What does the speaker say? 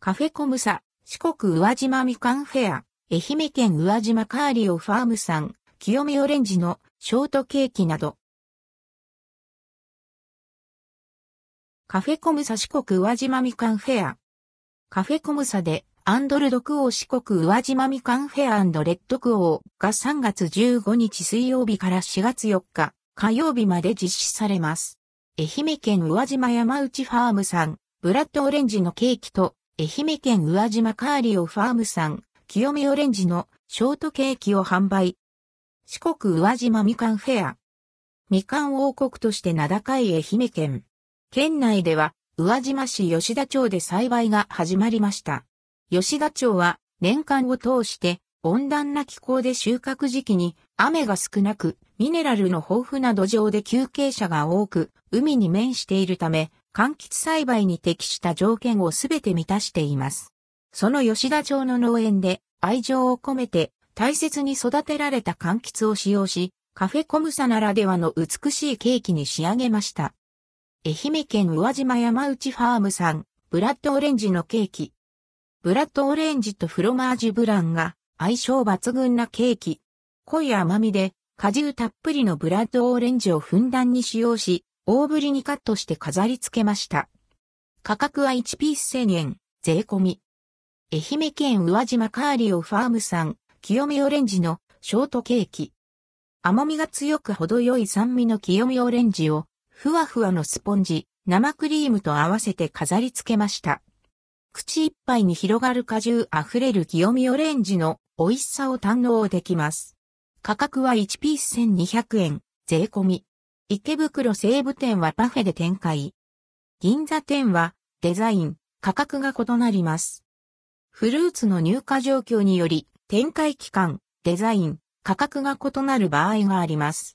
カフェコムサ、四国宇和島みかんフェア、愛媛県宇和島 corleo farm さん、清見オレンジのショートケーキなど。カフェコムサ四国宇和島みかんフェア。カフェコムサでアンドルドクオー四国宇和島みかんフェアレッドクオーが3月15日水曜日から4月4日火曜日まで実施されます。愛媛県宇和島山内ファームさん、ブラッドオレンジのケーキと愛媛県宇和島カーリオファームさん、清見オレンジのショートケーキを販売。四国宇和島みかんフェア。みかん王国として名高い愛媛県。県内では宇和島市吉田町で栽培が始まりました。吉田町は年間を通して温暖な気候で収穫時期に雨が少なくミネラルの豊富な土壌で休憩者が多く海に面しているため柑橘栽培に適した条件をすべて満たしています。その吉田町の農園で愛情を込めて大切に育てられた柑橘を使用しカフェコムサならではの美しいケーキに仕上げました。愛媛県宇和島山内ファームさんブラッドオレンジのケーキブラッドオレンジとフロマージュブランが相性抜群なケーキ。濃い甘みで果汁たっぷりのブラッドオレンジをふんだんに使用し、大ぶりにカットして飾り付けました。価格は1ピース1000円、税込み。愛媛県宇和島カーリオファームさん、清見オレンジのショートケーキ。甘みが強く程よい酸味の清見オレンジを、ふわふわのスポンジ、生クリームと合わせて飾り付けました。口いっぱいに広がる果汁あふれる清見オレンジの美味しさを堪能できます。価格は1ピース1200円、税込み。池袋西武店はパフェで展開。銀座店はデザイン、価格が異なります。フルーツの入荷状況により展開期間、デザイン、価格が異なる場合があります。